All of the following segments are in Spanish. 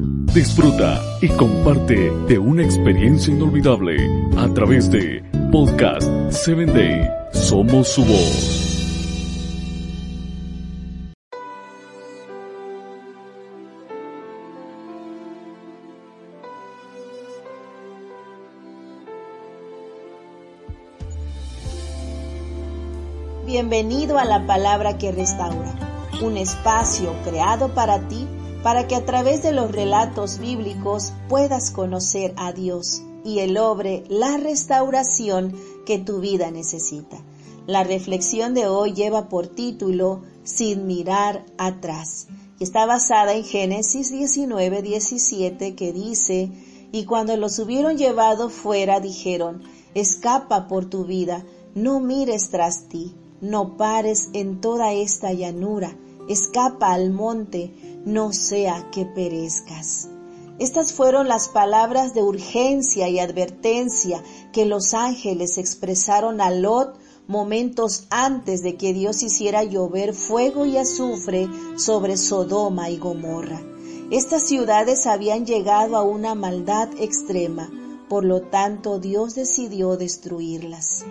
Disfruta y comparte de una experiencia inolvidable a través de Podcast 7 Day. Somos su voz. Bienvenido a la palabra que restaura, un espacio creado para ti para que a través de los relatos bíblicos puedas conocer a Dios y el obre la restauración que tu vida necesita. La reflexión de hoy lleva por título Sin mirar atrás y está basada en Génesis 19, 17 que dice, y cuando los hubieron llevado fuera dijeron, escapa por tu vida, no mires tras ti no pares en toda esta llanura, escapa al monte, no sea que perezcas. Estas fueron las palabras de urgencia y advertencia que los ángeles expresaron a Lot momentos antes de que Dios hiciera llover fuego y azufre sobre Sodoma y Gomorra. Estas ciudades habían llegado a una maldad extrema, por lo tanto Dios decidió destruirlas.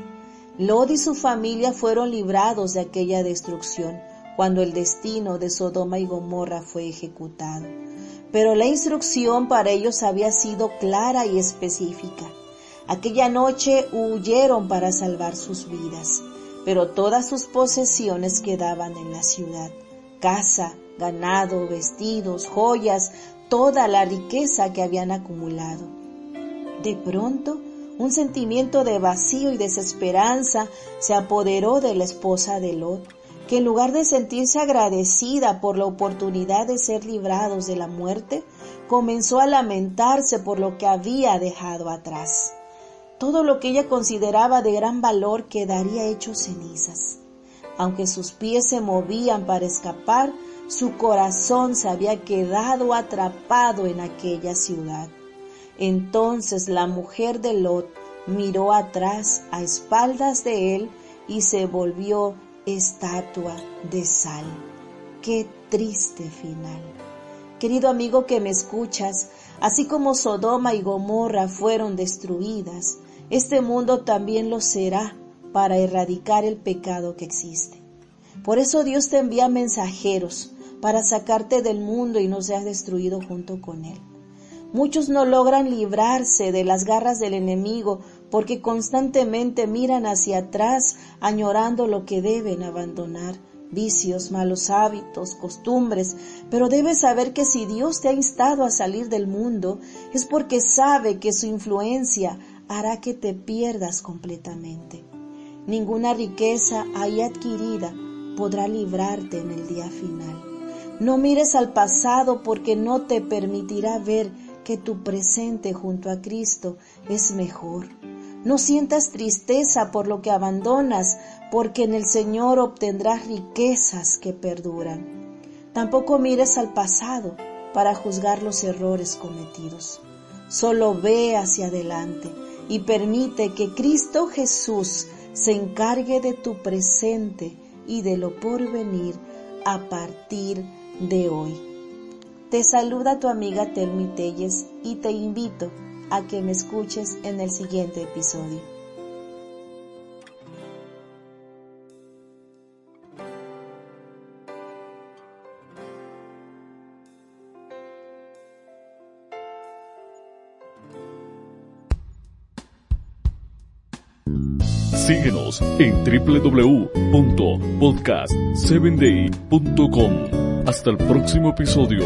Lot y su familia fueron librados de aquella destrucción cuando el destino de Sodoma y Gomorra fue ejecutado. Pero la instrucción para ellos había sido clara y específica. Aquella noche huyeron para salvar sus vidas, pero todas sus posesiones quedaban en la ciudad. Casa, ganado, vestidos, joyas, toda la riqueza que habían acumulado. De pronto, un sentimiento de vacío y desesperanza se apoderó de la esposa de Lot, que en lugar de sentirse agradecida por la oportunidad de ser librados de la muerte, comenzó a lamentarse por lo que había dejado atrás. Todo lo que ella consideraba de gran valor quedaría hecho cenizas. Aunque sus pies se movían para escapar, su corazón se había quedado atrapado en aquella ciudad. Entonces la mujer de Lot miró atrás a espaldas de él y se volvió estatua de sal. Qué triste final. Querido amigo que me escuchas, así como Sodoma y Gomorra fueron destruidas, este mundo también lo será para erradicar el pecado que existe. Por eso Dios te envía mensajeros para sacarte del mundo y no seas destruido junto con él. Muchos no logran librarse de las garras del enemigo porque constantemente miran hacia atrás añorando lo que deben abandonar, vicios, malos hábitos, costumbres, pero debes saber que si Dios te ha instado a salir del mundo es porque sabe que su influencia hará que te pierdas completamente. Ninguna riqueza ahí adquirida podrá librarte en el día final. No mires al pasado porque no te permitirá ver que tu presente junto a Cristo es mejor. No sientas tristeza por lo que abandonas, porque en el Señor obtendrás riquezas que perduran. Tampoco mires al pasado para juzgar los errores cometidos. Solo ve hacia adelante y permite que Cristo Jesús se encargue de tu presente y de lo por venir a partir de hoy. Te saluda tu amiga Telmi Telles y te invito a que me escuches en el siguiente episodio. Síguenos en www.podcast7day.com. Hasta el próximo episodio.